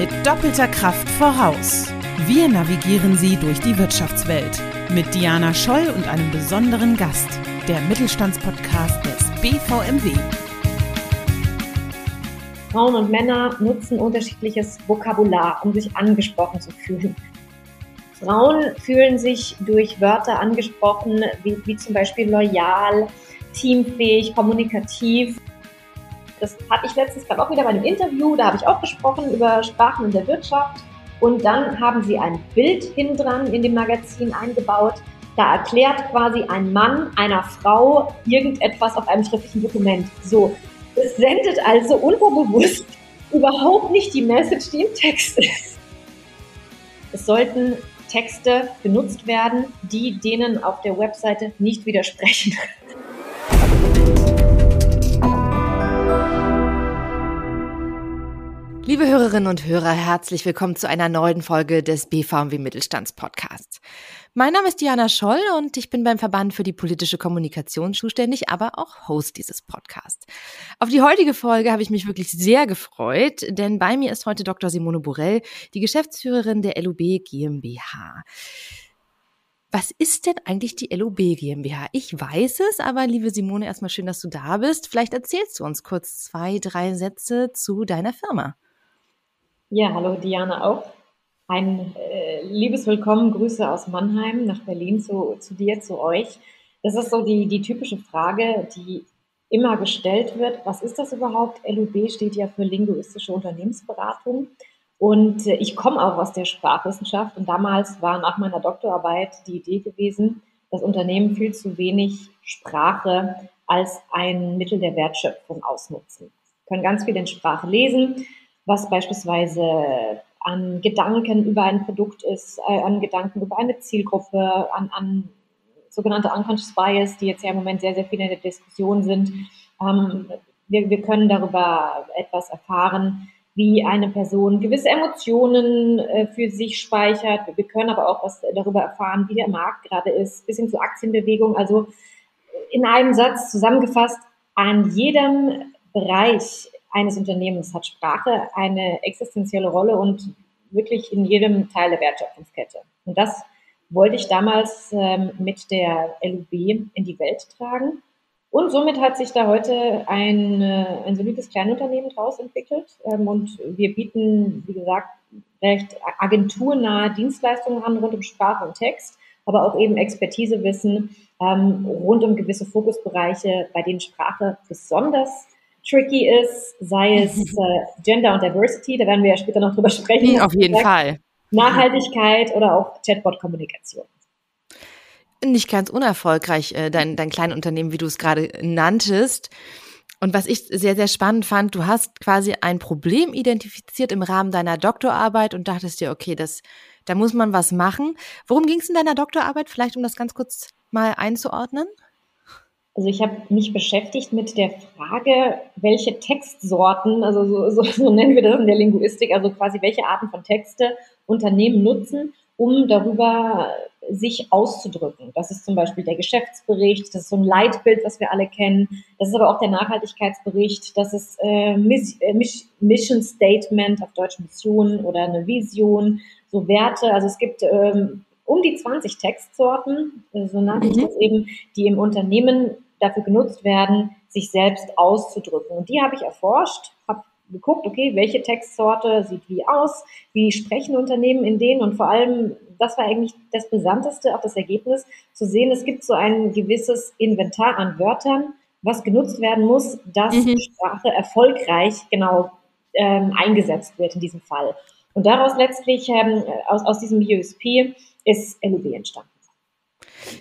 mit doppelter Kraft voraus. Wir navigieren Sie durch die Wirtschaftswelt mit Diana Scholl und einem besonderen Gast, der Mittelstandspodcast des BVMW. Frauen und Männer nutzen unterschiedliches Vokabular, um sich angesprochen zu fühlen. Frauen fühlen sich durch Wörter angesprochen, wie, wie zum Beispiel loyal, teamfähig, kommunikativ. Das hatte ich letztens gerade auch wieder bei einem Interview, da habe ich auch gesprochen über Sprachen in der Wirtschaft. Und dann haben sie ein Bild hindran in dem Magazin eingebaut. Da erklärt quasi ein Mann einer Frau irgendetwas auf einem schriftlichen Dokument. So, es sendet also unterbewusst überhaupt nicht die Message, die im Text ist. Es sollten Texte benutzt werden, die denen auf der Webseite nicht widersprechen. Liebe Hörerinnen und Hörer, herzlich willkommen zu einer neuen Folge des BVMW Mittelstandspodcasts. Mein Name ist Diana Scholl und ich bin beim Verband für die politische Kommunikation zuständig, aber auch Host dieses Podcasts. Auf die heutige Folge habe ich mich wirklich sehr gefreut, denn bei mir ist heute Dr. Simone Borell, die Geschäftsführerin der LUB GmbH. Was ist denn eigentlich die LOB GmbH? Ich weiß es, aber liebe Simone, erstmal schön, dass du da bist. Vielleicht erzählst du uns kurz zwei, drei Sätze zu deiner Firma. Ja, hallo Diana auch. Ein äh, liebes Willkommen, Grüße aus Mannheim nach Berlin zu, zu dir, zu euch. Das ist so die, die typische Frage, die immer gestellt wird. Was ist das überhaupt? LUB steht ja für linguistische Unternehmensberatung. Und äh, ich komme auch aus der Sprachwissenschaft und damals war nach meiner Doktorarbeit die Idee gewesen, dass Unternehmen viel zu wenig Sprache als ein Mittel der Wertschöpfung ausnutzen. Sie können ganz viel in Sprache lesen, was beispielsweise an Gedanken über ein Produkt ist, äh, an Gedanken über eine Zielgruppe, an, an sogenannte Unconscious Bias, die jetzt ja im Moment sehr, sehr viel in der Diskussion sind. Ähm, wir, wir können darüber etwas erfahren, wie eine Person gewisse Emotionen äh, für sich speichert. Wir können aber auch was darüber erfahren, wie der Markt gerade ist, bis hin zur Aktienbewegung. Also in einem Satz zusammengefasst, an jedem Bereich eines Unternehmens hat Sprache eine existenzielle Rolle und wirklich in jedem Teil der Wertschöpfungskette. Und das wollte ich damals ähm, mit der LUB in die Welt tragen. Und somit hat sich da heute ein, äh, ein solides Kleinunternehmen draus entwickelt. Ähm, und wir bieten, wie gesagt, recht agenturnahe Dienstleistungen an rund um Sprache und Text, aber auch eben Expertisewissen ähm, rund um gewisse Fokusbereiche, bei denen Sprache besonders tricky ist, sei es äh, Gender und Diversity, da werden wir ja später noch drüber sprechen. Auf jeden gesagt, Fall. Nachhaltigkeit oder auch Chatbot-Kommunikation. Nicht ganz unerfolgreich, äh, dein, dein Kleinunternehmen, wie du es gerade nanntest. Und was ich sehr, sehr spannend fand, du hast quasi ein Problem identifiziert im Rahmen deiner Doktorarbeit und dachtest dir, okay, das, da muss man was machen. Worum ging es in deiner Doktorarbeit? Vielleicht, um das ganz kurz mal einzuordnen? Also ich habe mich beschäftigt mit der Frage, welche Textsorten, also so, so, so nennen wir das in der Linguistik, also quasi welche Arten von Texte Unternehmen nutzen, um darüber sich auszudrücken. Das ist zum Beispiel der Geschäftsbericht, das ist so ein Leitbild, was wir alle kennen. Das ist aber auch der Nachhaltigkeitsbericht, das ist äh, äh Mission Statement, auf Deutsch Mission oder eine Vision, so Werte. Also es gibt ähm, um die 20 Textsorten, so nannte ich mhm. das eben, die im Unternehmen dafür genutzt werden, sich selbst auszudrücken. Und die habe ich erforscht, habe geguckt, okay, welche Textsorte sieht wie aus, wie sprechen Unternehmen in denen und vor allem, das war eigentlich das Brisanteste, auch das Ergebnis, zu sehen, es gibt so ein gewisses Inventar an Wörtern, was genutzt werden muss, dass mhm. Sprache erfolgreich genau ähm, eingesetzt wird in diesem Fall. Und daraus letztlich, ähm, aus, aus diesem USP, ist LUB entstanden.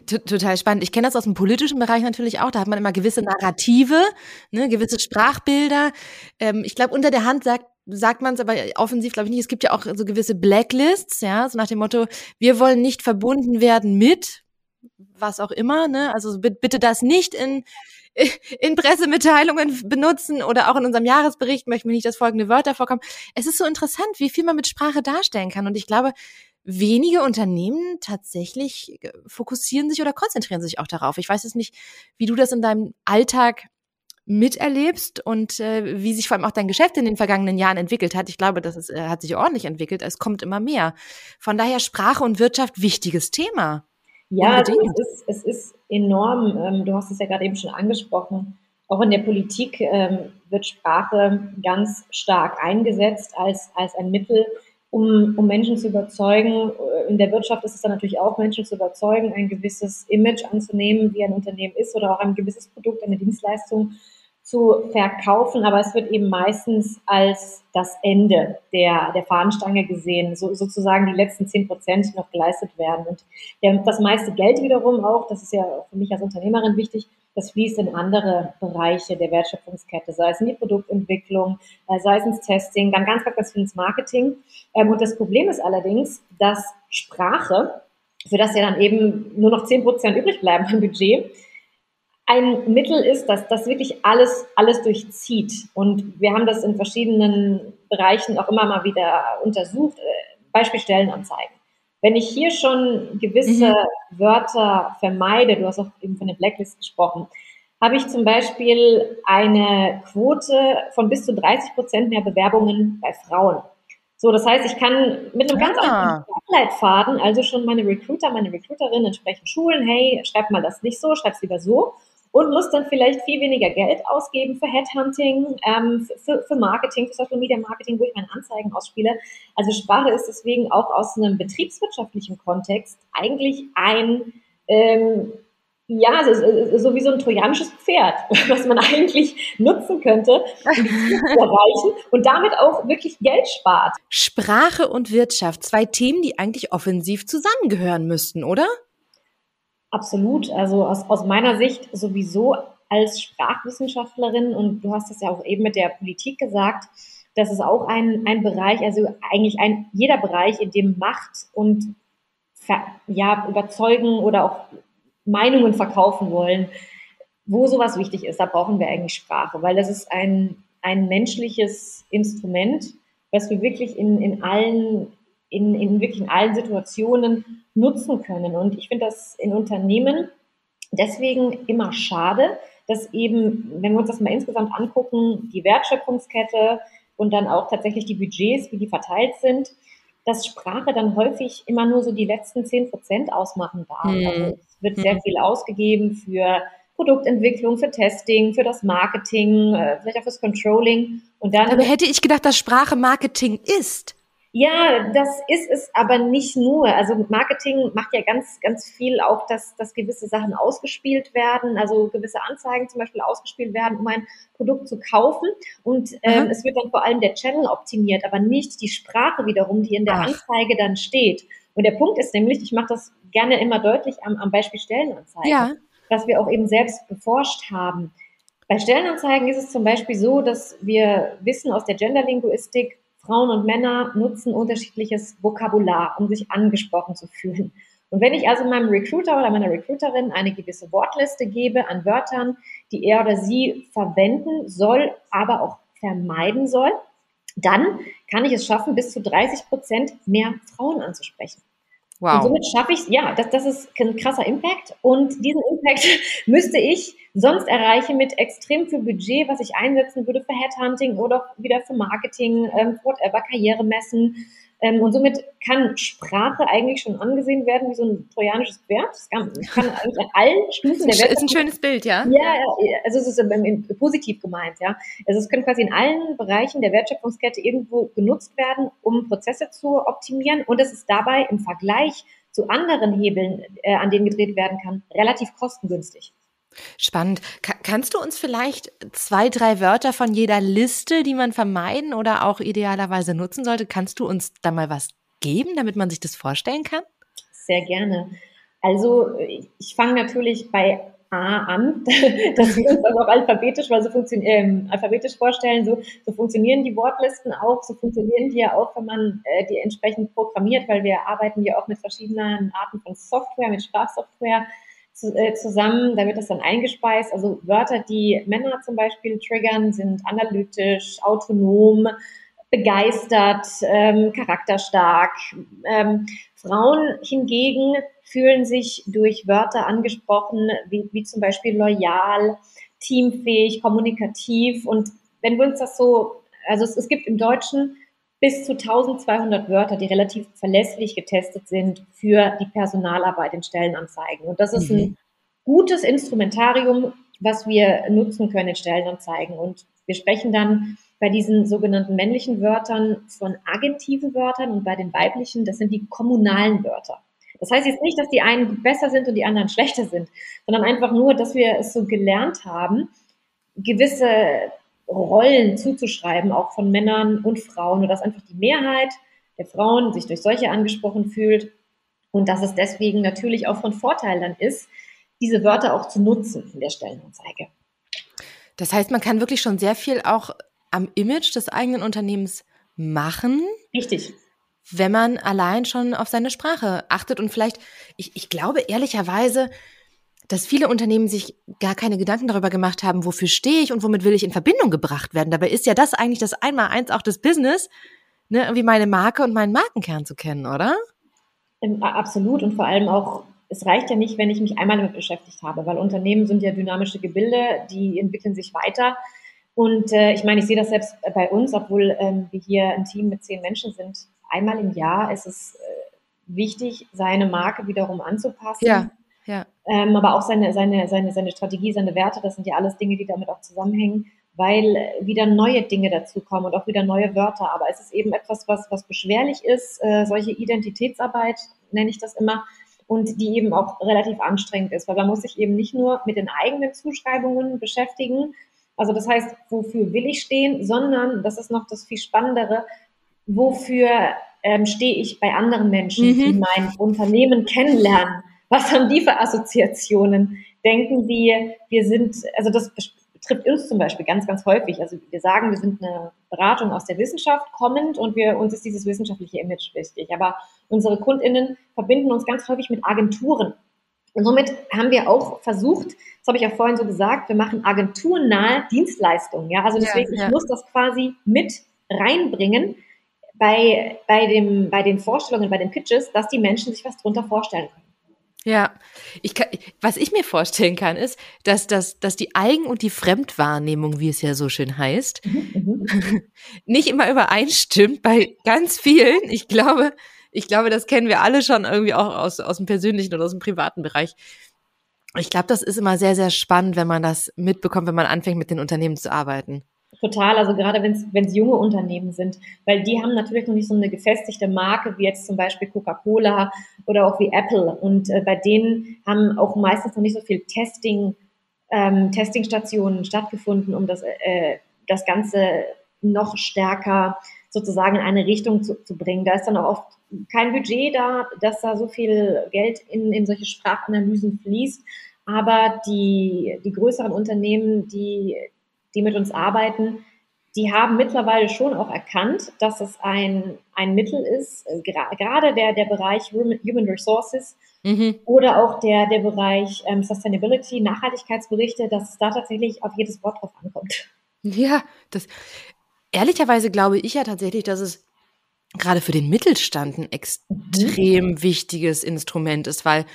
Total spannend. Ich kenne das aus dem politischen Bereich natürlich auch. Da hat man immer gewisse Narrative, ne, gewisse Sprachbilder. Ähm, ich glaube, unter der Hand sagt sagt man es aber offensiv, glaube ich nicht. Es gibt ja auch so gewisse Blacklists, ja, so nach dem Motto, wir wollen nicht verbunden werden mit was auch immer, ne? Also bitte das nicht in in Pressemitteilungen benutzen oder auch in unserem Jahresbericht möchten wir nicht, dass folgende Wörter vorkommen. Es ist so interessant, wie viel man mit Sprache darstellen kann. Und ich glaube, wenige Unternehmen tatsächlich äh, fokussieren sich oder konzentrieren sich auch darauf. Ich weiß jetzt nicht, wie du das in deinem Alltag miterlebst und äh, wie sich vor allem auch dein Geschäft in den vergangenen Jahren entwickelt hat. Ich glaube, das ist, äh, hat sich ordentlich entwickelt. Es kommt immer mehr. Von daher Sprache und Wirtschaft wichtiges Thema. Ja, also es, ist, es ist enorm. Ähm, du hast es ja gerade eben schon angesprochen. Auch in der Politik ähm, wird Sprache ganz stark eingesetzt als, als ein Mittel, um, um Menschen zu überzeugen. In der Wirtschaft ist es dann natürlich auch, Menschen zu überzeugen, ein gewisses Image anzunehmen, wie ein Unternehmen ist oder auch ein gewisses Produkt, eine Dienstleistung zu verkaufen, aber es wird eben meistens als das Ende der, der Fahnenstange gesehen, so, sozusagen die letzten zehn Prozent, noch geleistet werden. Und der, das meiste Geld wiederum auch, das ist ja für mich als Unternehmerin wichtig, das fließt in andere Bereiche der Wertschöpfungskette, sei es in die Produktentwicklung, äh, sei es ins Testing, dann ganz, ganz viel ins Marketing. Ähm, und das Problem ist allerdings, dass Sprache, für das ja dann eben nur noch zehn Prozent übrig bleiben am Budget, ein Mittel ist, dass das wirklich alles, alles durchzieht. Und wir haben das in verschiedenen Bereichen auch immer mal wieder untersucht. Äh, Beispiel Stellenanzeigen. Wenn ich hier schon gewisse mhm. Wörter vermeide, du hast auch eben von der Blacklist gesprochen, habe ich zum Beispiel eine Quote von bis zu 30 Prozent mehr Bewerbungen bei Frauen. So, das heißt, ich kann mit einem ganz ah. einfachen Leitfaden, also schon meine Recruiter, meine Recruiterin entsprechend schulen, hey, schreib mal das nicht so, schreib es lieber so und muss dann vielleicht viel weniger Geld ausgeben für Headhunting, ähm, für, für Marketing, für Social Media Marketing, wo ich meine Anzeigen ausspiele. Also Sprache ist deswegen auch aus einem betriebswirtschaftlichen Kontext eigentlich ein ähm, ja, so, so wie so ein trojanisches Pferd, was man eigentlich nutzen könnte, um die zu erreichen und damit auch wirklich Geld spart. Sprache und Wirtschaft, zwei Themen, die eigentlich offensiv zusammengehören müssten, oder? Absolut. Also aus, aus meiner Sicht sowieso als Sprachwissenschaftlerin und du hast es ja auch eben mit der Politik gesagt, das ist auch ein, ein Bereich, also eigentlich ein, jeder Bereich, in dem Macht und ja, überzeugen oder auch Meinungen verkaufen wollen, wo sowas wichtig ist, da brauchen wir eigentlich Sprache, weil das ist ein, ein menschliches Instrument, was wir wirklich in, in allen in, in wirklich in allen Situationen nutzen können. Und ich finde das in Unternehmen deswegen immer schade, dass eben, wenn wir uns das mal insgesamt angucken, die Wertschöpfungskette und dann auch tatsächlich die Budgets, wie die verteilt sind, dass Sprache dann häufig immer nur so die letzten zehn Prozent ausmachen darf. Hm. Also es wird sehr hm. viel ausgegeben für Produktentwicklung, für Testing, für das Marketing, äh, vielleicht auch fürs Controlling. Und dann. Aber hätte ich gedacht, dass Sprache Marketing ist. Ja, das ist es aber nicht nur. Also Marketing macht ja ganz, ganz viel auch, dass, dass gewisse Sachen ausgespielt werden, also gewisse Anzeigen zum Beispiel ausgespielt werden, um ein Produkt zu kaufen. Und ähm, es wird dann vor allem der Channel optimiert, aber nicht die Sprache wiederum, die in der Ach. Anzeige dann steht. Und der Punkt ist nämlich, ich mache das gerne immer deutlich am, am Beispiel Stellenanzeigen, ja. dass wir auch eben selbst beforscht haben. Bei Stellenanzeigen ist es zum Beispiel so, dass wir wissen aus der Genderlinguistik, Frauen und Männer nutzen unterschiedliches Vokabular, um sich angesprochen zu fühlen. Und wenn ich also meinem Recruiter oder meiner Recruiterin eine gewisse Wortliste gebe an Wörtern, die er oder sie verwenden soll, aber auch vermeiden soll, dann kann ich es schaffen, bis zu 30 Prozent mehr Frauen anzusprechen. Wow. Und somit schaffe ich, ja, das, das ist ein krasser Impact. Und diesen Impact müsste ich sonst erreichen mit extrem viel Budget, was ich einsetzen würde für Headhunting oder wieder für Marketing, ähm, whatever, Karrieremessen. Ähm, und somit kann Sprache eigentlich schon angesehen werden wie so ein trojanisches Pferd. Das kann, kann eigentlich an allen Stufen der Welt. Ist ein schönes Bild, ja? Ja, also es ist positiv gemeint, ja. Also es können quasi in allen Bereichen der Wertschöpfungskette irgendwo genutzt werden, um Prozesse zu optimieren. Und es ist dabei im Vergleich zu anderen Hebeln, äh, an denen gedreht werden kann, relativ kostengünstig. Spannend. Ka kannst du uns vielleicht zwei, drei Wörter von jeder Liste, die man vermeiden oder auch idealerweise nutzen sollte, kannst du uns da mal was geben, damit man sich das vorstellen kann? Sehr gerne. Also ich fange natürlich bei A an, dass wir uns das auch alphabetisch, weil so funktionieren, äh, alphabetisch vorstellen, so, so funktionieren die Wortlisten auch, so funktionieren die ja auch, wenn man äh, die entsprechend programmiert, weil wir arbeiten ja auch mit verschiedenen Arten von Software, mit Sprachsoftware, äh, zusammen, da wird das dann eingespeist. Also Wörter, die Männer zum Beispiel triggern, sind analytisch, autonom, begeistert, ähm, charakterstark. Ähm, Frauen hingegen fühlen sich durch Wörter angesprochen, wie, wie zum Beispiel loyal, teamfähig, kommunikativ. Und wenn wir uns das so, also es, es gibt im Deutschen bis zu 1200 Wörter, die relativ verlässlich getestet sind für die Personalarbeit in Stellenanzeigen. Und das ist mhm. ein gutes Instrumentarium, was wir nutzen können in Stellenanzeigen. Und wir sprechen dann bei diesen sogenannten männlichen Wörtern von agentiven Wörtern und bei den weiblichen, das sind die kommunalen Wörter. Das heißt jetzt nicht, dass die einen besser sind und die anderen schlechter sind, sondern einfach nur, dass wir es so gelernt haben, gewisse Rollen zuzuschreiben, auch von Männern und Frauen, und dass einfach die Mehrheit der Frauen sich durch solche angesprochen fühlt und dass es deswegen natürlich auch von Vorteil dann ist, diese Wörter auch zu nutzen in der Stellenanzeige. Das heißt, man kann wirklich schon sehr viel auch am Image des eigenen Unternehmens machen. Richtig. Wenn man allein schon auf seine Sprache achtet und vielleicht, ich, ich glaube ehrlicherweise, dass viele Unternehmen sich gar keine Gedanken darüber gemacht haben, wofür stehe ich und womit will ich in Verbindung gebracht werden. Dabei ist ja das eigentlich das Einmaleins auch des Business, ne, irgendwie meine Marke und meinen Markenkern zu kennen, oder? Ähm, absolut und vor allem auch, es reicht ja nicht, wenn ich mich einmal damit beschäftigt habe, weil Unternehmen sind ja dynamische Gebilde, die entwickeln sich weiter. Und äh, ich meine, ich sehe das selbst bei uns, obwohl ähm, wir hier ein Team mit zehn Menschen sind. Einmal im Jahr ist es äh, wichtig, seine Marke wiederum anzupassen. Ja ja. Ähm, aber auch seine, seine, seine, seine Strategie, seine Werte, das sind ja alles Dinge, die damit auch zusammenhängen, weil wieder neue Dinge dazukommen und auch wieder neue Wörter. Aber es ist eben etwas, was, was beschwerlich ist, äh, solche Identitätsarbeit nenne ich das immer, und die eben auch relativ anstrengend ist, weil man muss sich eben nicht nur mit den eigenen Zuschreibungen beschäftigen, also das heißt, wofür will ich stehen, sondern, das ist noch das viel Spannendere, wofür ähm, stehe ich bei anderen Menschen, mhm. die mein Unternehmen kennenlernen was haben die für Assoziationen? Denken die, wir sind, also das betrifft uns zum Beispiel ganz, ganz häufig. Also wir sagen, wir sind eine Beratung aus der Wissenschaft kommend und wir, uns ist dieses wissenschaftliche Image wichtig. Aber unsere KundInnen verbinden uns ganz häufig mit Agenturen. Und somit haben wir auch versucht, das habe ich ja vorhin so gesagt, wir machen agenturnahe Dienstleistungen. Ja, also deswegen, ja, ja. ich muss das quasi mit reinbringen bei, bei, dem, bei den Vorstellungen, bei den Pitches, dass die Menschen sich was drunter vorstellen können. Ja, ich kann, was ich mir vorstellen kann, ist, dass, dass, dass die Eigen- und die Fremdwahrnehmung, wie es ja so schön heißt, mhm. nicht immer übereinstimmt bei ganz vielen. Ich glaube, ich glaube, das kennen wir alle schon irgendwie auch aus, aus dem persönlichen oder aus dem privaten Bereich. Ich glaube, das ist immer sehr, sehr spannend, wenn man das mitbekommt, wenn man anfängt, mit den Unternehmen zu arbeiten. Total, also gerade wenn es junge Unternehmen sind, weil die haben natürlich noch nicht so eine gefestigte Marke wie jetzt zum Beispiel Coca-Cola oder auch wie Apple. Und äh, bei denen haben auch meistens noch nicht so viel Testing, ähm, Testingstationen stattgefunden, um das, äh, das Ganze noch stärker sozusagen in eine Richtung zu, zu bringen. Da ist dann auch oft kein Budget da, dass da so viel Geld in, in solche Sprachanalysen fließt. Aber die, die größeren Unternehmen, die, die mit uns arbeiten, die haben mittlerweile schon auch erkannt, dass es ein, ein Mittel ist, äh, gerade der, der Bereich Human Resources mhm. oder auch der, der Bereich ähm, Sustainability, Nachhaltigkeitsberichte, dass es da tatsächlich auf jedes Wort drauf ankommt. Ja, das ehrlicherweise glaube ich ja tatsächlich, dass es gerade für den Mittelstand ein extrem mhm. wichtiges Instrument ist, weil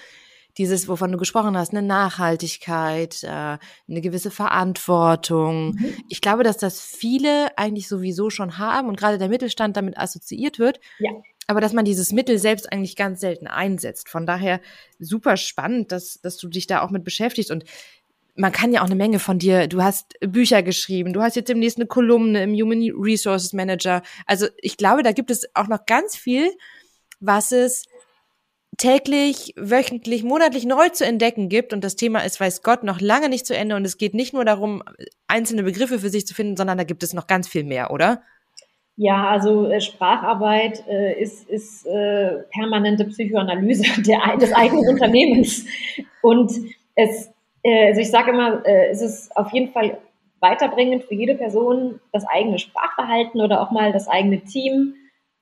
dieses, wovon du gesprochen hast, eine Nachhaltigkeit, äh, eine gewisse Verantwortung. Mhm. Ich glaube, dass das viele eigentlich sowieso schon haben und gerade der Mittelstand damit assoziiert wird. Ja. Aber dass man dieses Mittel selbst eigentlich ganz selten einsetzt. Von daher super spannend, dass, dass du dich da auch mit beschäftigst und man kann ja auch eine Menge von dir, du hast Bücher geschrieben, du hast jetzt demnächst eine Kolumne im Human Resources Manager. Also ich glaube, da gibt es auch noch ganz viel, was es täglich, wöchentlich, monatlich neu zu entdecken gibt. Und das Thema ist, weiß Gott, noch lange nicht zu Ende. Und es geht nicht nur darum, einzelne Begriffe für sich zu finden, sondern da gibt es noch ganz viel mehr, oder? Ja, also äh, Spracharbeit äh, ist, ist äh, permanente Psychoanalyse der, des eigenen Unternehmens. Und es, äh, also ich sage immer, äh, es ist auf jeden Fall weiterbringend für jede Person, das eigene Sprachverhalten oder auch mal das eigene Team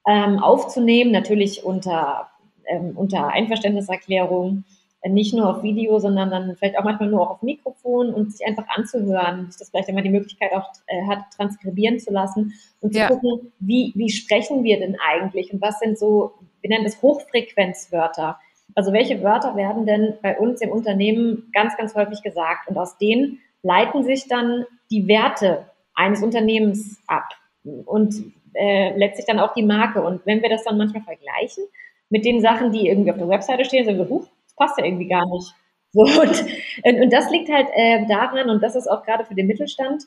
ähm, aufzunehmen, natürlich unter ähm, unter Einverständniserklärung, äh, nicht nur auf Video, sondern dann vielleicht auch manchmal nur auch auf Mikrofon und sich einfach anzuhören, sich das vielleicht immer die Möglichkeit auch äh, hat, transkribieren zu lassen und zu ja. gucken, wie, wie sprechen wir denn eigentlich und was sind so, wir nennen das Hochfrequenzwörter. Also welche Wörter werden denn bei uns im Unternehmen ganz, ganz häufig gesagt und aus denen leiten sich dann die Werte eines Unternehmens ab und äh, letztlich dann auch die Marke. Und wenn wir das dann manchmal vergleichen mit den Sachen, die irgendwie auf der Webseite stehen, sagen wir, huch, das passt ja irgendwie gar nicht. So, und, und das liegt halt äh, daran, und das ist auch gerade für den Mittelstand,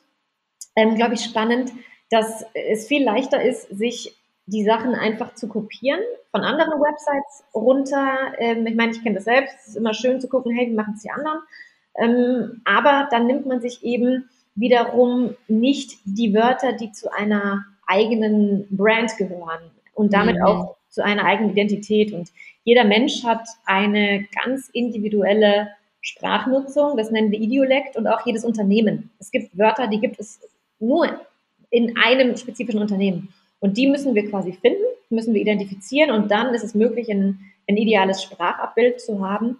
ähm, glaube ich, spannend, dass es viel leichter ist, sich die Sachen einfach zu kopieren von anderen Websites runter. Ähm, ich meine, ich kenne das selbst. Es ist immer schön zu gucken, hey, wie machen es die anderen? Ähm, aber dann nimmt man sich eben wiederum nicht die Wörter, die zu einer eigenen Brand gehören und damit mhm. auch zu einer eigenen Identität. Und jeder Mensch hat eine ganz individuelle Sprachnutzung, das nennen wir Idiolekt, und auch jedes Unternehmen. Es gibt Wörter, die gibt es nur in einem spezifischen Unternehmen. Und die müssen wir quasi finden, müssen wir identifizieren und dann ist es möglich, ein, ein ideales Sprachabbild zu haben.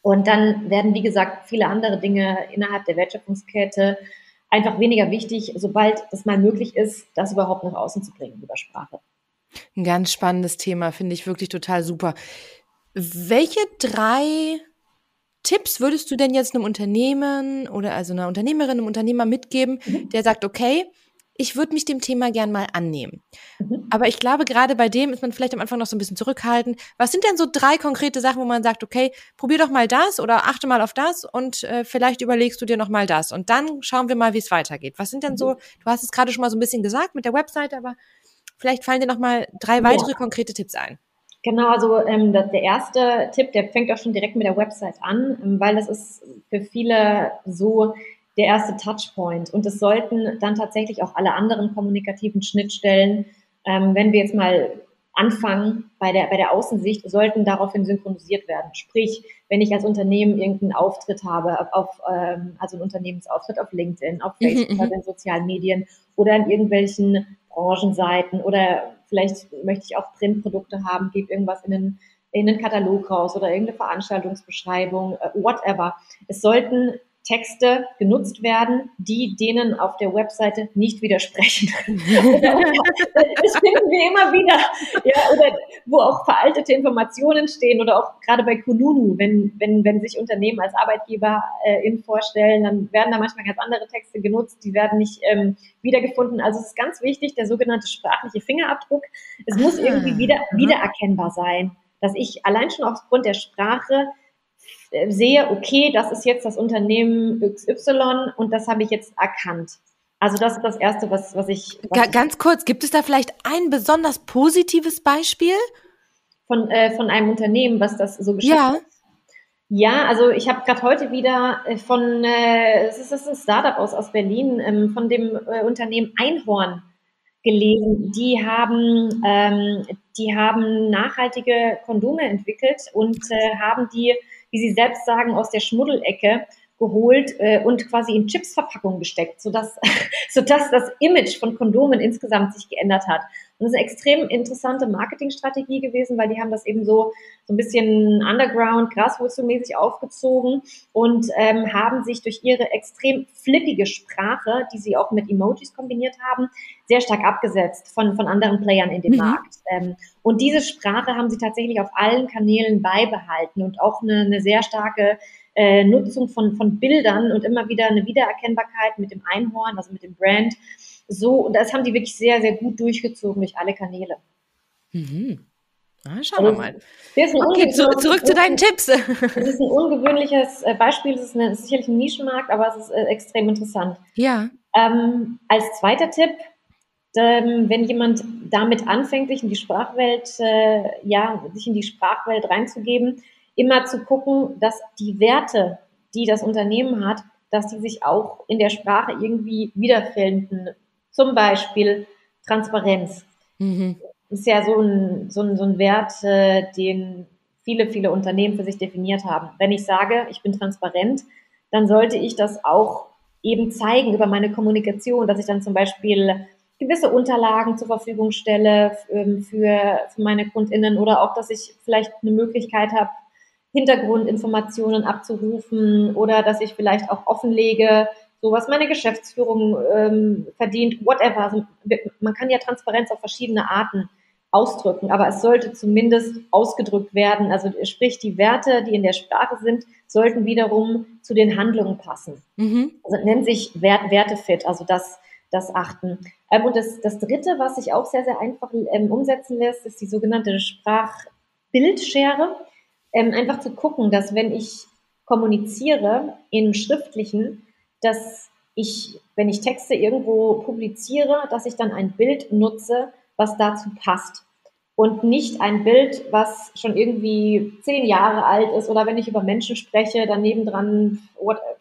Und dann werden, wie gesagt, viele andere Dinge innerhalb der Wertschöpfungskette einfach weniger wichtig, sobald es mal möglich ist, das überhaupt nach außen zu bringen über Sprache. Ein ganz spannendes Thema, finde ich wirklich total super. Welche drei Tipps würdest du denn jetzt einem Unternehmen oder also einer Unternehmerin, einem Unternehmer mitgeben, mhm. der sagt, okay, ich würde mich dem Thema gern mal annehmen. Mhm. Aber ich glaube, gerade bei dem ist man vielleicht am Anfang noch so ein bisschen zurückhaltend. Was sind denn so drei konkrete Sachen, wo man sagt, okay, probier doch mal das oder achte mal auf das und äh, vielleicht überlegst du dir noch mal das und dann schauen wir mal, wie es weitergeht. Was sind denn so, mhm. du hast es gerade schon mal so ein bisschen gesagt mit der Webseite, aber vielleicht fallen dir noch mal drei weitere ja. konkrete Tipps ein. Genau, also ähm, der erste Tipp, der fängt auch schon direkt mit der Website an, ähm, weil das ist für viele so, der erste Touchpoint. Und es sollten dann tatsächlich auch alle anderen kommunikativen Schnittstellen, ähm, wenn wir jetzt mal anfangen bei der, bei der Außensicht, sollten daraufhin synchronisiert werden. Sprich, wenn ich als Unternehmen irgendeinen Auftritt habe, auf, ähm, also einen Unternehmensauftritt auf LinkedIn, auf Facebook, mhm, in sozialen Medien oder in irgendwelchen Branchenseiten oder vielleicht möchte ich auch Printprodukte haben, gebe irgendwas in den in einen Katalog raus oder irgendeine Veranstaltungsbeschreibung, äh, whatever. Es sollten Texte genutzt werden, die denen auf der Webseite nicht widersprechen. das finden wir immer wieder. Ja, oder wo auch veraltete Informationen stehen oder auch gerade bei Kununu, wenn, wenn, wenn sich Unternehmen als Arbeitgeber äh, in vorstellen, dann werden da manchmal ganz andere Texte genutzt, die werden nicht ähm, wiedergefunden. Also es ist ganz wichtig, der sogenannte sprachliche Fingerabdruck. Es muss ah, irgendwie wieder, wiedererkennbar sein, dass ich allein schon aufgrund der Sprache sehe, okay, das ist jetzt das Unternehmen XY und das habe ich jetzt erkannt. Also das ist das Erste, was, was ich. Was Ganz kurz, gibt es da vielleicht ein besonders positives Beispiel? Von, äh, von einem Unternehmen, was das so geschafft ja. hat? Ja, also ich habe gerade heute wieder äh, von, äh, es ist, ein Startup aus, aus Berlin, ähm, von dem äh, Unternehmen Einhorn gelesen. Die haben, ähm, die haben nachhaltige Kondome entwickelt und äh, haben die wie Sie selbst sagen, aus der Schmuddelecke geholt äh, und quasi in Chipsverpackung gesteckt, sodass, sodass das Image von Kondomen insgesamt sich geändert hat. Und das ist eine extrem interessante Marketingstrategie gewesen, weil die haben das eben so, so ein bisschen underground, graswurzelmäßig aufgezogen und ähm, haben sich durch ihre extrem flippige Sprache, die sie auch mit Emojis kombiniert haben, sehr stark abgesetzt von, von anderen Playern in dem mhm. Markt. Ähm, und diese Sprache haben sie tatsächlich auf allen Kanälen beibehalten und auch eine, eine sehr starke äh, Nutzung von, von Bildern und immer wieder eine Wiedererkennbarkeit mit dem Einhorn, also mit dem Brand. So, und das haben die wirklich sehr, sehr gut durchgezogen durch alle Kanäle. Mhm. Ah, schauen wir mal. Okay, zu, zurück zu deinen Tipps. Das ist ein ungewöhnliches äh, Beispiel. Es ist, eine, ist sicherlich ein Nischenmarkt, aber es ist äh, extrem interessant. Ja. Ähm, als zweiter Tipp, ähm, wenn jemand damit anfängt, sich in die Sprachwelt, äh, ja, sich in die Sprachwelt reinzugeben, immer zu gucken, dass die Werte, die das Unternehmen hat, dass die sich auch in der Sprache irgendwie wiederfinden. Zum Beispiel Transparenz. Mhm. Ist ja so ein, so ein, so ein Wert, äh, den viele, viele Unternehmen für sich definiert haben. Wenn ich sage, ich bin transparent, dann sollte ich das auch eben zeigen über meine Kommunikation, dass ich dann zum Beispiel gewisse Unterlagen zur Verfügung stelle ähm, für, für meine KundInnen oder auch, dass ich vielleicht eine Möglichkeit habe, Hintergrundinformationen abzurufen oder dass ich vielleicht auch offenlege, so was meine Geschäftsführung ähm, verdient, whatever. Also, man kann ja Transparenz auf verschiedene Arten ausdrücken, aber es sollte zumindest ausgedrückt werden. Also sprich, die Werte, die in der Sprache sind, sollten wiederum zu den Handlungen passen. Mhm. Also nennt sich Wert, Wertefit, also das, das Achten. Ähm, und das, das Dritte, was sich auch sehr, sehr einfach ähm, umsetzen lässt, ist die sogenannte Sprachbildschere. Ähm, einfach zu gucken, dass wenn ich kommuniziere im Schriftlichen, dass ich, wenn ich Texte irgendwo publiziere, dass ich dann ein Bild nutze, was dazu passt. Und nicht ein Bild, was schon irgendwie zehn Jahre alt ist oder wenn ich über Menschen spreche, daneben dran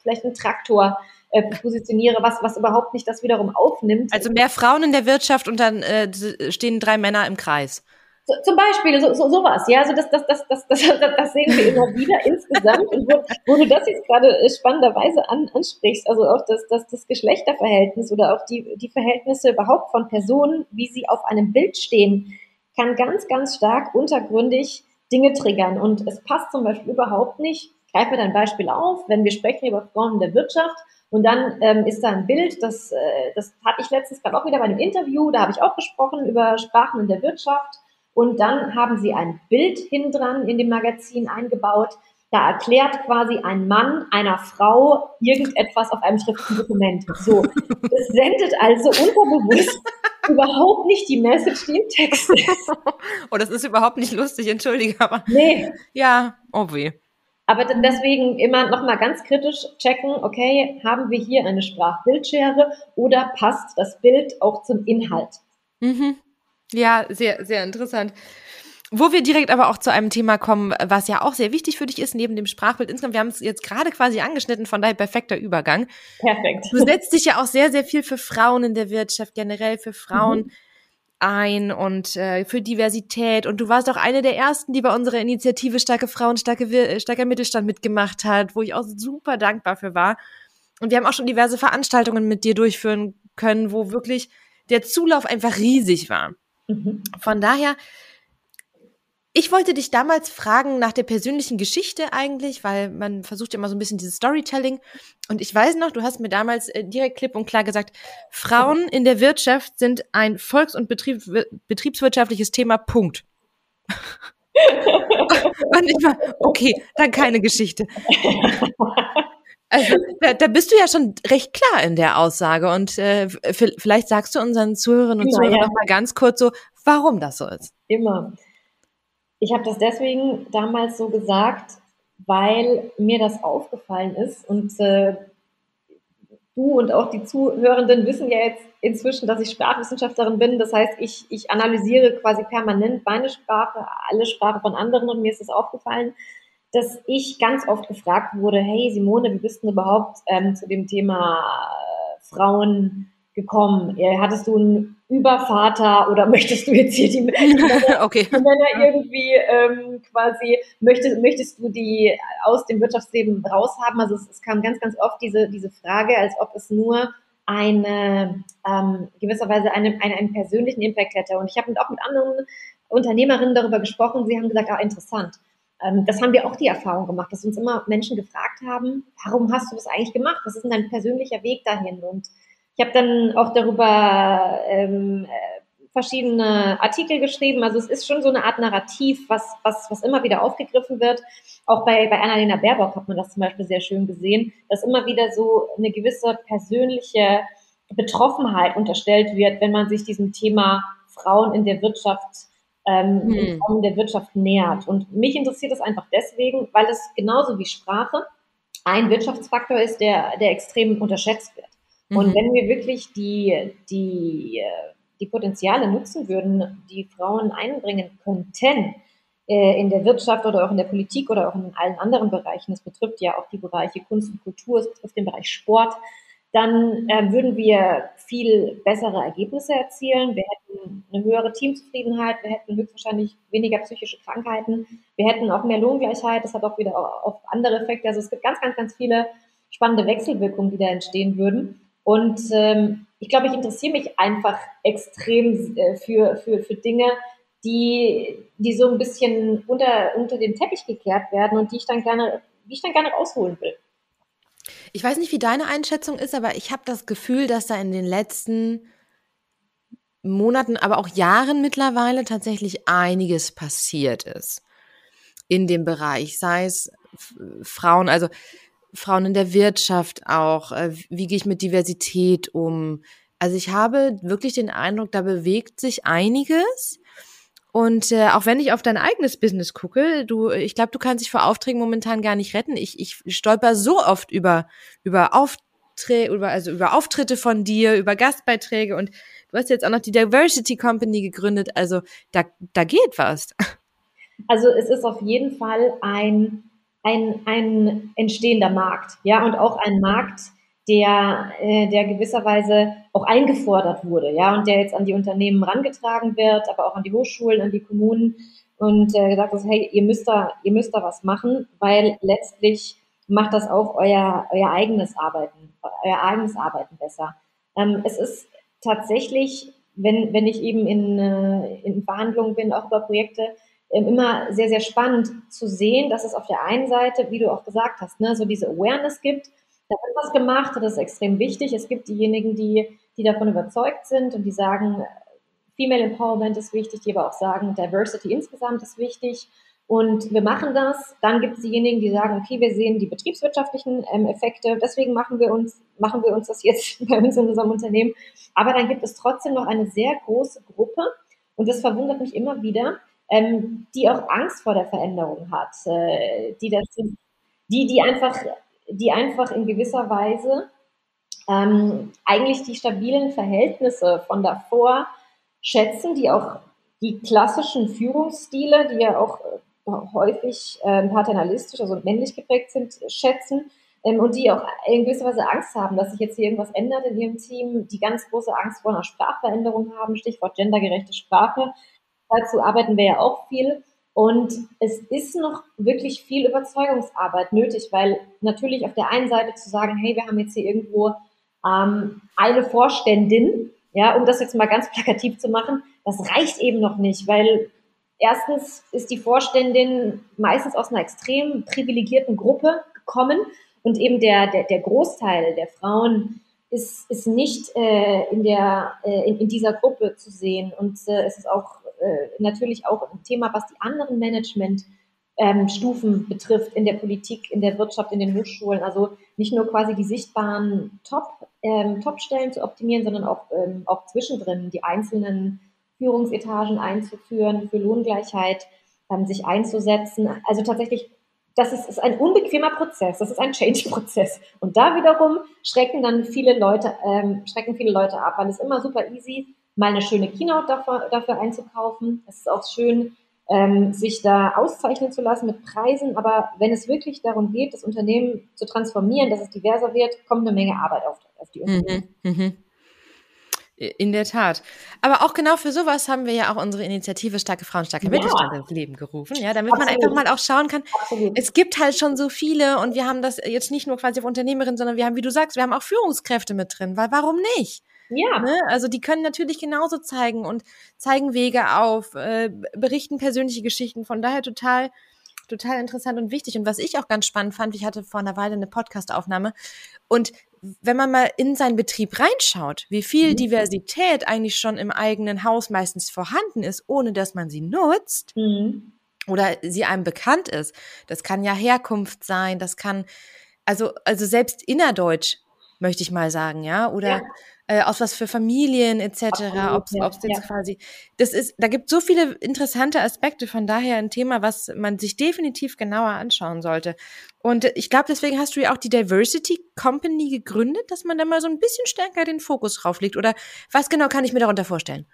vielleicht ein Traktor äh, positioniere, was, was überhaupt nicht das wiederum aufnimmt. Also mehr Frauen in der Wirtschaft und dann äh, stehen drei Männer im Kreis. So, zum Beispiel so, so, sowas, ja, also das, das, das, das, das, das sehen wir immer wieder insgesamt. Und wo, wo du das jetzt gerade äh, spannenderweise an, ansprichst, also auch das, das, das Geschlechterverhältnis oder auch die, die Verhältnisse überhaupt von Personen, wie sie auf einem Bild stehen, kann ganz, ganz stark untergründig Dinge triggern. Und es passt zum Beispiel überhaupt nicht. Greifen wir dein Beispiel auf, wenn wir sprechen über Frauen in der Wirtschaft und dann ähm, ist da ein Bild, das, äh, das hatte ich letztens gerade auch wieder bei einem Interview, da habe ich auch gesprochen über Sprachen in der Wirtschaft. Und dann haben sie ein Bild hin dran in dem Magazin eingebaut. Da erklärt quasi ein Mann einer Frau irgendetwas auf einem schriftlichen Dokument. So, das sendet also unterbewusst überhaupt nicht die Message, die im Text ist. Oh, das ist überhaupt nicht lustig, entschuldige, aber. Nee. Ja, oh weh. Aber deswegen immer nochmal ganz kritisch checken, okay, haben wir hier eine Sprachbildschere oder passt das Bild auch zum Inhalt? Mhm. Ja, sehr, sehr interessant. Wo wir direkt aber auch zu einem Thema kommen, was ja auch sehr wichtig für dich ist, neben dem Sprachbild insgesamt. Wir haben es jetzt gerade quasi angeschnitten, von daher perfekter Übergang. Perfekt. Du setzt dich ja auch sehr, sehr viel für Frauen in der Wirtschaft, generell für Frauen mhm. ein und äh, für Diversität. Und du warst auch eine der ersten, die bei unserer Initiative Starke Frauen, starke, starker Mittelstand mitgemacht hat, wo ich auch super dankbar für war. Und wir haben auch schon diverse Veranstaltungen mit dir durchführen können, wo wirklich der Zulauf einfach riesig war. Mhm. Von daher, ich wollte dich damals fragen nach der persönlichen Geschichte eigentlich, weil man versucht ja immer so ein bisschen dieses Storytelling. Und ich weiß noch, du hast mir damals äh, direkt klipp und klar gesagt, Frauen in der Wirtschaft sind ein volks- und Betrieb, betriebswirtschaftliches Thema, Punkt. und ich war, okay, dann keine Geschichte. Also da, da bist du ja schon recht klar in der Aussage und äh, vielleicht sagst du unseren Zuhörerinnen und Zuhörern ja. noch mal ganz kurz so, warum das so ist. Immer. Ich habe das deswegen damals so gesagt, weil mir das aufgefallen ist und äh, du und auch die Zuhörenden wissen ja jetzt inzwischen, dass ich Sprachwissenschaftlerin bin. Das heißt, ich, ich analysiere quasi permanent meine Sprache, alle Sprache von anderen und mir ist es aufgefallen, dass ich ganz oft gefragt wurde, hey Simone, wie bist du überhaupt ähm, zu dem Thema äh, Frauen gekommen? Hattest du einen Übervater oder möchtest du jetzt hier die Männer, okay. Männer irgendwie ähm, quasi, möchtest, möchtest du die aus dem Wirtschaftsleben raushaben? Also es, es kam ganz, ganz oft diese, diese Frage, als ob es nur eine ähm, gewisserweise einen, einen, einen persönlichen Impact hätte. Und ich habe auch mit anderen Unternehmerinnen darüber gesprochen, sie haben gesagt, ah, interessant das haben wir auch die Erfahrung gemacht, dass uns immer Menschen gefragt haben, warum hast du das eigentlich gemacht? Was ist denn dein persönlicher Weg dahin? Und ich habe dann auch darüber ähm, äh, verschiedene Artikel geschrieben. Also es ist schon so eine Art Narrativ, was, was, was immer wieder aufgegriffen wird. Auch bei, bei Annalena Baerbock hat man das zum Beispiel sehr schön gesehen, dass immer wieder so eine gewisse persönliche Betroffenheit unterstellt wird, wenn man sich diesem Thema Frauen in der Wirtschaft ähm, hm. der Wirtschaft nähert. Und mich interessiert es einfach deswegen, weil es genauso wie Sprache ein Wirtschaftsfaktor ist, der, der extrem unterschätzt wird. Mhm. Und wenn wir wirklich die, die, äh, die Potenziale nutzen würden, die Frauen einbringen könnten, äh, in der Wirtschaft oder auch in der Politik oder auch in allen anderen Bereichen, das betrifft ja auch die Bereiche Kunst und Kultur, es betrifft den Bereich Sport, dann äh, würden wir viel bessere Ergebnisse erzielen. Wir hätten eine höhere Teamzufriedenheit, wir hätten höchstwahrscheinlich weniger psychische Krankheiten, wir hätten auch mehr Lohngleichheit, das hat auch wieder auf andere Effekte. Also es gibt ganz, ganz, ganz viele spannende Wechselwirkungen, die da entstehen würden. Und ähm, ich glaube, ich interessiere mich einfach extrem äh, für, für, für Dinge, die, die so ein bisschen unter, unter den Teppich gekehrt werden und die ich dann gerne, die ich dann gerne rausholen will. Ich weiß nicht, wie deine Einschätzung ist, aber ich habe das Gefühl, dass da in den letzten Monaten, aber auch Jahren mittlerweile tatsächlich einiges passiert ist in dem Bereich, sei es Frauen, also Frauen in der Wirtschaft auch, äh, wie gehe ich mit Diversität um. Also ich habe wirklich den Eindruck, da bewegt sich einiges. Und äh, auch wenn ich auf dein eigenes Business gucke, du, ich glaube, du kannst dich vor Aufträgen momentan gar nicht retten. Ich, ich stolper so oft über über Aufträge, über also über Auftritte von dir, über Gastbeiträge und du hast jetzt auch noch die Diversity Company gegründet. Also da da geht was. Also es ist auf jeden Fall ein ein, ein entstehender Markt, ja, und auch ein Markt, der, äh, der gewisserweise auch eingefordert wurde, ja, und der jetzt an die Unternehmen rangetragen wird, aber auch an die Hochschulen, an die Kommunen und äh, gesagt ist, hey, ihr müsst da, ihr müsst da was machen, weil letztlich macht das auch euer, euer eigenes Arbeiten, euer eigenes Arbeiten besser. Ähm, es ist tatsächlich, wenn, wenn ich eben in, äh, in Verhandlungen bin, auch über Projekte, ähm, immer sehr, sehr spannend zu sehen, dass es auf der einen Seite, wie du auch gesagt hast, ne, so diese Awareness gibt. Da wird was gemacht, das ist extrem wichtig. Es gibt diejenigen, die, die davon überzeugt sind und die sagen, Female Empowerment ist wichtig, die aber auch sagen, Diversity insgesamt ist wichtig. Und wir machen das. Dann gibt es diejenigen, die sagen, okay, wir sehen die betriebswirtschaftlichen ähm, Effekte, deswegen machen wir uns, machen wir uns das jetzt bei uns in unserem Unternehmen. Aber dann gibt es trotzdem noch eine sehr große Gruppe, und das verwundert mich immer wieder, ähm, die auch Angst vor der Veränderung hat, äh, die das die, die einfach, die einfach in gewisser Weise ähm, eigentlich die stabilen Verhältnisse von davor schätzen, die auch die klassischen Führungsstile, die ja auch äh, häufig äh, paternalistisch, also männlich geprägt sind, schätzen ähm, und die auch in gewisser Weise Angst haben, dass sich jetzt hier irgendwas ändert in ihrem Team, die ganz große Angst vor einer Sprachveränderung haben, Stichwort gendergerechte Sprache, Dazu arbeiten wir ja auch viel. Und es ist noch wirklich viel Überzeugungsarbeit nötig, weil natürlich auf der einen Seite zu sagen, hey, wir haben jetzt hier irgendwo ähm, eine Vorständin, ja, um das jetzt mal ganz plakativ zu machen, das reicht eben noch nicht, weil erstens ist die Vorständin meistens aus einer extrem privilegierten Gruppe gekommen und eben der, der, der Großteil der Frauen ist, ist nicht äh, in, der, äh, in, in dieser Gruppe zu sehen. Und äh, es ist auch äh, natürlich auch ein Thema, was die anderen Managementstufen ähm, betrifft in der Politik, in der Wirtschaft, in den Hochschulen. Also nicht nur quasi die sichtbaren Top, ähm, Top-Stellen zu optimieren, sondern auch, ähm, auch zwischendrin die einzelnen Führungsetagen einzuführen, für Lohngleichheit ähm, sich einzusetzen. Also tatsächlich, das ist, ist ein unbequemer Prozess, das ist ein Change-Prozess. Und da wiederum schrecken dann viele Leute, ähm, schrecken viele Leute ab, weil es immer super easy mal eine schöne Keynote dafür, dafür einzukaufen. Es ist auch schön, ähm, sich da auszeichnen zu lassen mit Preisen. Aber wenn es wirklich darum geht, das Unternehmen zu transformieren, dass es diverser wird, kommt eine Menge Arbeit auf, auf die Unternehmen. Mhm, mh. In der Tat. Aber auch genau für sowas haben wir ja auch unsere Initiative Starke Frauen, starke ja. Mittelstand ins Leben gerufen, ja, damit Absolut. man einfach mal auch schauen kann. Absolut. Es gibt halt schon so viele und wir haben das jetzt nicht nur quasi auf Unternehmerinnen, sondern wir haben, wie du sagst, wir haben auch Führungskräfte mit drin, weil warum nicht? Ja. Ne? Also die können natürlich genauso zeigen und zeigen Wege auf, äh, berichten persönliche Geschichten. Von daher total, total interessant und wichtig. Und was ich auch ganz spannend fand, ich hatte vor einer Weile eine Podcast-Aufnahme und wenn man mal in seinen Betrieb reinschaut, wie viel mhm. Diversität eigentlich schon im eigenen Haus meistens vorhanden ist, ohne dass man sie nutzt mhm. oder sie einem bekannt ist. Das kann ja Herkunft sein, das kann, also, also selbst innerdeutsch, möchte ich mal sagen, ja, oder ja äh, aus was für Familien etc. Ob es jetzt ja. quasi, das ist, da gibt so viele interessante Aspekte. Von daher ein Thema, was man sich definitiv genauer anschauen sollte. Und ich glaube, deswegen hast du ja auch die Diversity Company gegründet, dass man da mal so ein bisschen stärker den Fokus drauf legt. Oder was genau kann ich mir darunter vorstellen?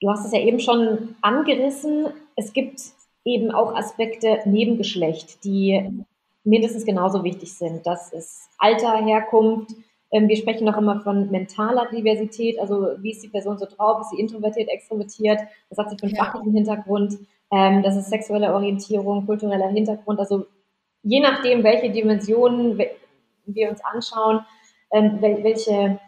Du hast es ja eben schon angerissen. Es gibt eben auch Aspekte neben Geschlecht, die mindestens genauso wichtig sind. Das ist Alter, Herkunft, ähm, wir sprechen noch immer von mentaler Diversität, also wie ist die Person so drauf, ist sie introvertiert, extrovertiert, was hat sie für einen ja. fachlichen Hintergrund, ähm, das ist sexuelle Orientierung, kultureller Hintergrund, also je nachdem, welche Dimensionen wir uns anschauen, ähm, welche,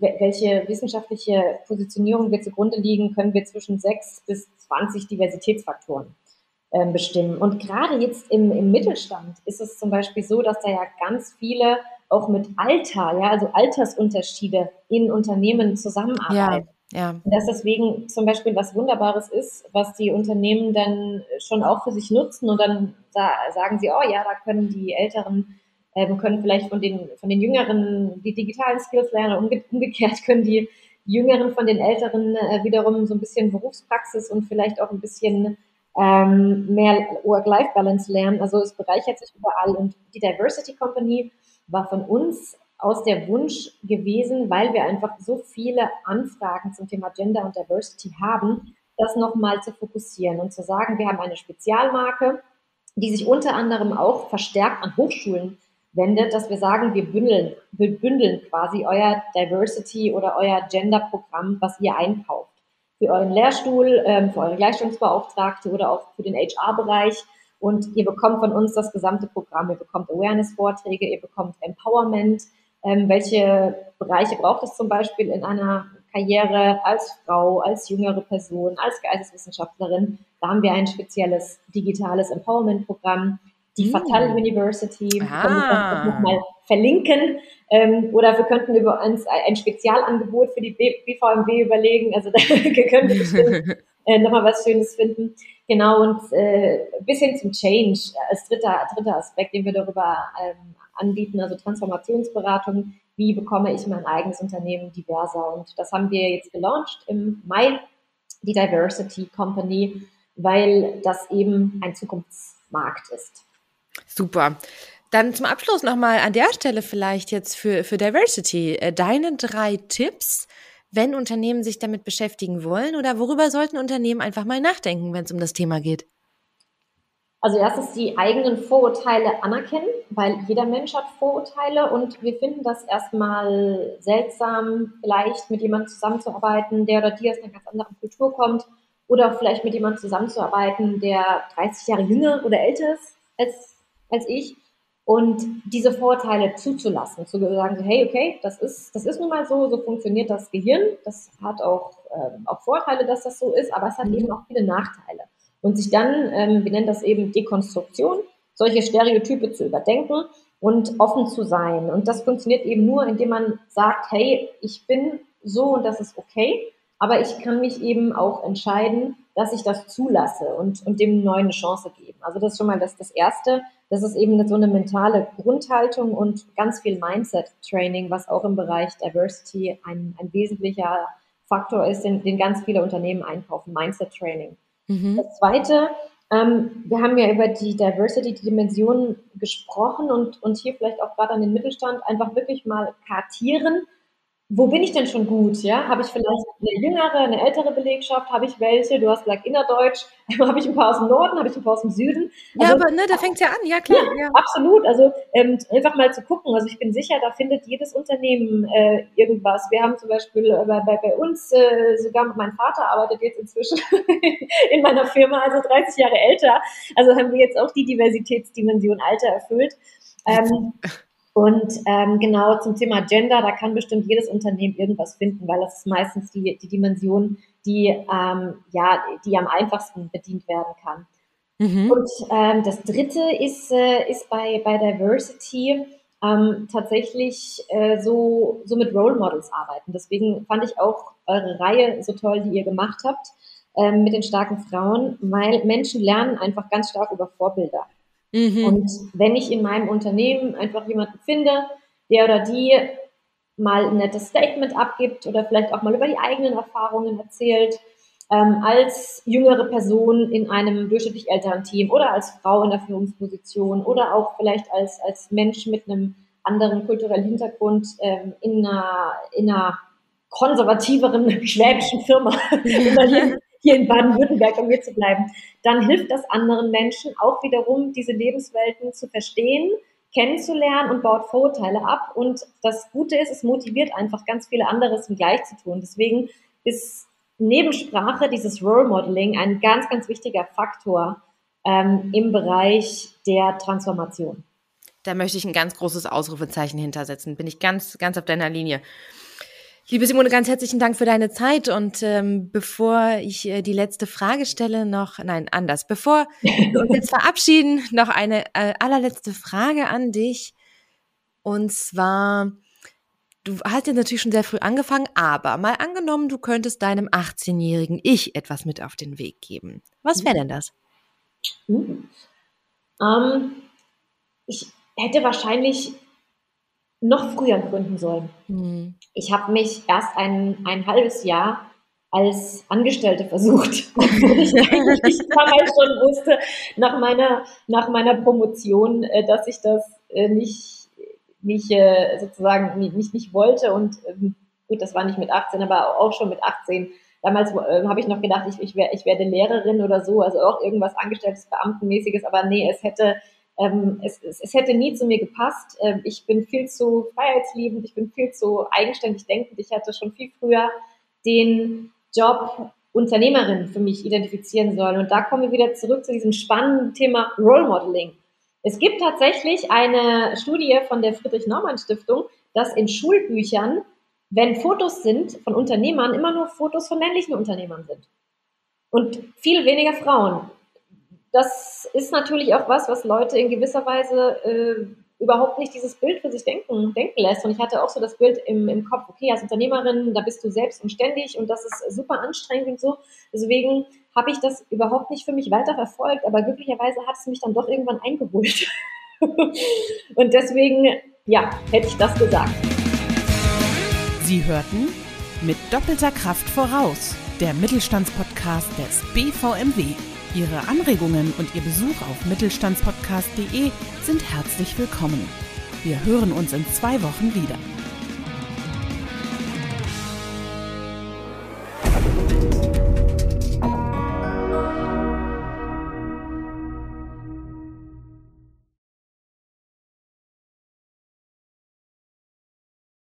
welche wissenschaftliche Positionierung wir zugrunde liegen, können wir zwischen sechs bis 20 Diversitätsfaktoren ähm, bestimmen. Und gerade jetzt im, im Mittelstand ist es zum Beispiel so, dass da ja ganz viele auch mit Alter, ja, also Altersunterschiede in Unternehmen zusammenarbeiten. Ja, ja. Dass deswegen zum Beispiel was Wunderbares ist, was die Unternehmen dann schon auch für sich nutzen und dann sagen sie, oh ja, da können die Älteren äh, können vielleicht von den, von den Jüngeren die digitalen Skills lernen. Umge umgekehrt können die Jüngeren von den Älteren äh, wiederum so ein bisschen Berufspraxis und vielleicht auch ein bisschen ähm, mehr Work-Life-Balance lernen. Also es bereichert sich überall. Und die Diversity Company war von uns aus der Wunsch gewesen, weil wir einfach so viele Anfragen zum Thema Gender und Diversity haben, das nochmal zu fokussieren und zu sagen, wir haben eine Spezialmarke, die sich unter anderem auch verstärkt an Hochschulen wendet, dass wir sagen, wir bündeln, wir bündeln quasi euer Diversity oder euer Gender-Programm, was ihr einkauft. Für euren Lehrstuhl, ähm, für eure Gleichstellungsbeauftragte oder auch für den HR-Bereich. Und ihr bekommt von uns das gesamte Programm. Ihr bekommt Awareness-Vorträge, ihr bekommt Empowerment. Ähm, welche Bereiche braucht es zum Beispiel in einer Karriere als Frau, als jüngere Person, als Geisteswissenschaftlerin? Da haben wir ein spezielles digitales Empowerment-Programm die hm. Fatal University. Ah. können wir nochmal verlinken. Ähm, oder wir könnten über uns ein Spezialangebot für die BVMW überlegen. Also da können wir bestimmt äh, nochmal was Schönes finden. Genau, und äh, bis hin zum Change als dritter, dritter Aspekt, den wir darüber ähm, anbieten, also Transformationsberatung. Wie bekomme ich mein eigenes Unternehmen diverser? Und das haben wir jetzt gelauncht im Mai, die Diversity Company, weil das eben ein Zukunftsmarkt ist. Super. Dann zum Abschluss nochmal an der Stelle vielleicht jetzt für, für Diversity. Äh, deine drei Tipps, wenn Unternehmen sich damit beschäftigen wollen oder worüber sollten Unternehmen einfach mal nachdenken, wenn es um das Thema geht? Also erstens die eigenen Vorurteile anerkennen, weil jeder Mensch hat Vorurteile und wir finden das erstmal seltsam, vielleicht mit jemandem zusammenzuarbeiten, der oder die aus einer ganz anderen Kultur kommt oder vielleicht mit jemandem zusammenzuarbeiten, der 30 Jahre jünger oder älter ist als als ich und diese Vorteile zuzulassen, zu sagen, so, hey, okay, das ist, das ist nun mal so, so funktioniert das Gehirn, das hat auch, ähm, auch Vorteile, dass das so ist, aber es hat mhm. eben auch viele Nachteile. Und sich dann, ähm, wir nennen das eben Dekonstruktion, solche Stereotype zu überdenken und offen zu sein. Und das funktioniert eben nur, indem man sagt, hey, ich bin so und das ist okay, aber ich kann mich eben auch entscheiden, dass ich das zulasse und, und dem Neuen eine Chance geben. Also das ist schon mal das, das Erste. Das ist eben so eine mentale Grundhaltung und ganz viel Mindset-Training, was auch im Bereich Diversity ein, ein wesentlicher Faktor ist, den, den ganz viele Unternehmen einkaufen, Mindset-Training. Mhm. Das Zweite, ähm, wir haben ja über die Diversity-Dimensionen gesprochen und, und hier vielleicht auch gerade an den Mittelstand einfach wirklich mal kartieren, wo bin ich denn schon gut? Ja, habe ich vielleicht eine jüngere, eine ältere Belegschaft? Habe ich welche? Du hast vielleicht innerdeutsch. habe ich ein paar aus dem Norden? Habe ich ein paar aus dem Süden? Also, ja, aber ne, da fängt ja an. Ja, klar. Ja, ja. Absolut. Also ähm, einfach mal zu gucken. Also ich bin sicher, da findet jedes Unternehmen äh, irgendwas. Wir haben zum Beispiel äh, bei, bei uns äh, sogar mein Vater arbeitet jetzt inzwischen in meiner Firma, also 30 Jahre älter. Also haben wir jetzt auch die Diversitätsdimension Alter erfüllt. Ähm, und ähm, genau zum Thema Gender, da kann bestimmt jedes Unternehmen irgendwas finden, weil das ist meistens die, die Dimension, die, ähm, ja, die am einfachsten bedient werden kann. Mhm. Und ähm, das Dritte ist, äh, ist bei, bei Diversity ähm, tatsächlich äh, so, so mit Role Models arbeiten. Deswegen fand ich auch eure Reihe so toll, die ihr gemacht habt ähm, mit den starken Frauen, weil Menschen lernen einfach ganz stark über Vorbilder. Mhm. Und wenn ich in meinem Unternehmen einfach jemanden finde, der oder die mal ein nettes Statement abgibt oder vielleicht auch mal über die eigenen Erfahrungen erzählt, ähm, als jüngere Person in einem durchschnittlich älteren Team oder als Frau in der Führungsposition oder auch vielleicht als, als Mensch mit einem anderen kulturellen Hintergrund ähm, in, einer, in einer konservativeren schwäbischen Firma hier in Baden-Württemberg, um hier zu bleiben, dann hilft das anderen Menschen auch wiederum, diese Lebenswelten zu verstehen, kennenzulernen und baut Vorurteile ab. Und das Gute ist, es motiviert einfach ganz viele andere, es gleich zu tun. Deswegen ist Nebensprache, dieses Role Modeling, ein ganz, ganz wichtiger Faktor ähm, im Bereich der Transformation. Da möchte ich ein ganz großes Ausrufezeichen hintersetzen. Bin ich ganz, ganz auf deiner Linie. Liebe Simone, ganz herzlichen Dank für deine Zeit. Und ähm, bevor ich äh, die letzte Frage stelle, noch, nein, anders, bevor wir uns jetzt verabschieden, noch eine äh, allerletzte Frage an dich. Und zwar, du hast jetzt natürlich schon sehr früh angefangen, aber mal angenommen, du könntest deinem 18-jährigen Ich etwas mit auf den Weg geben. Was wäre denn das? Uh. Ähm, ich hätte wahrscheinlich noch früher gründen sollen. Mhm. Ich habe mich erst ein, ein halbes Jahr als Angestellte versucht, obwohl ich eigentlich damals schon wusste, nach meiner, nach meiner Promotion, äh, dass ich das äh, nicht, nicht äh, sozusagen nicht, nicht, wollte. Und ähm, gut, das war nicht mit 18, aber auch schon mit 18. Damals habe ich noch gedacht, ich, ich, wär, ich werde Lehrerin oder so, also auch irgendwas Angestelltes, Beamtenmäßiges, aber nee, es hätte, ähm, es, es, es, hätte nie zu mir gepasst. Ähm, ich bin viel zu freiheitsliebend, ich bin viel zu eigenständig denkend. Ich hätte schon viel früher den Job Unternehmerin für mich identifizieren sollen. Und da kommen wir wieder zurück zu diesem spannenden Thema Role Modeling. Es gibt tatsächlich eine Studie von der Friedrich-Naumann-Stiftung, dass in Schulbüchern, wenn Fotos sind von Unternehmern, immer nur Fotos von männlichen Unternehmern sind. Und viel weniger Frauen. Das ist natürlich auch was, was Leute in gewisser Weise äh, überhaupt nicht dieses Bild für sich denken, denken lässt. Und ich hatte auch so das Bild im, im Kopf, okay, als Unternehmerin, da bist du selbst und ständig und das ist super anstrengend und so. Deswegen habe ich das überhaupt nicht für mich weiter verfolgt, aber glücklicherweise hat es mich dann doch irgendwann eingeholt. und deswegen, ja, hätte ich das gesagt. Sie hörten mit doppelter Kraft voraus, der Mittelstandspodcast des BVMW. Ihre Anregungen und Ihr Besuch auf mittelstandspodcast.de sind herzlich willkommen. Wir hören uns in zwei Wochen wieder.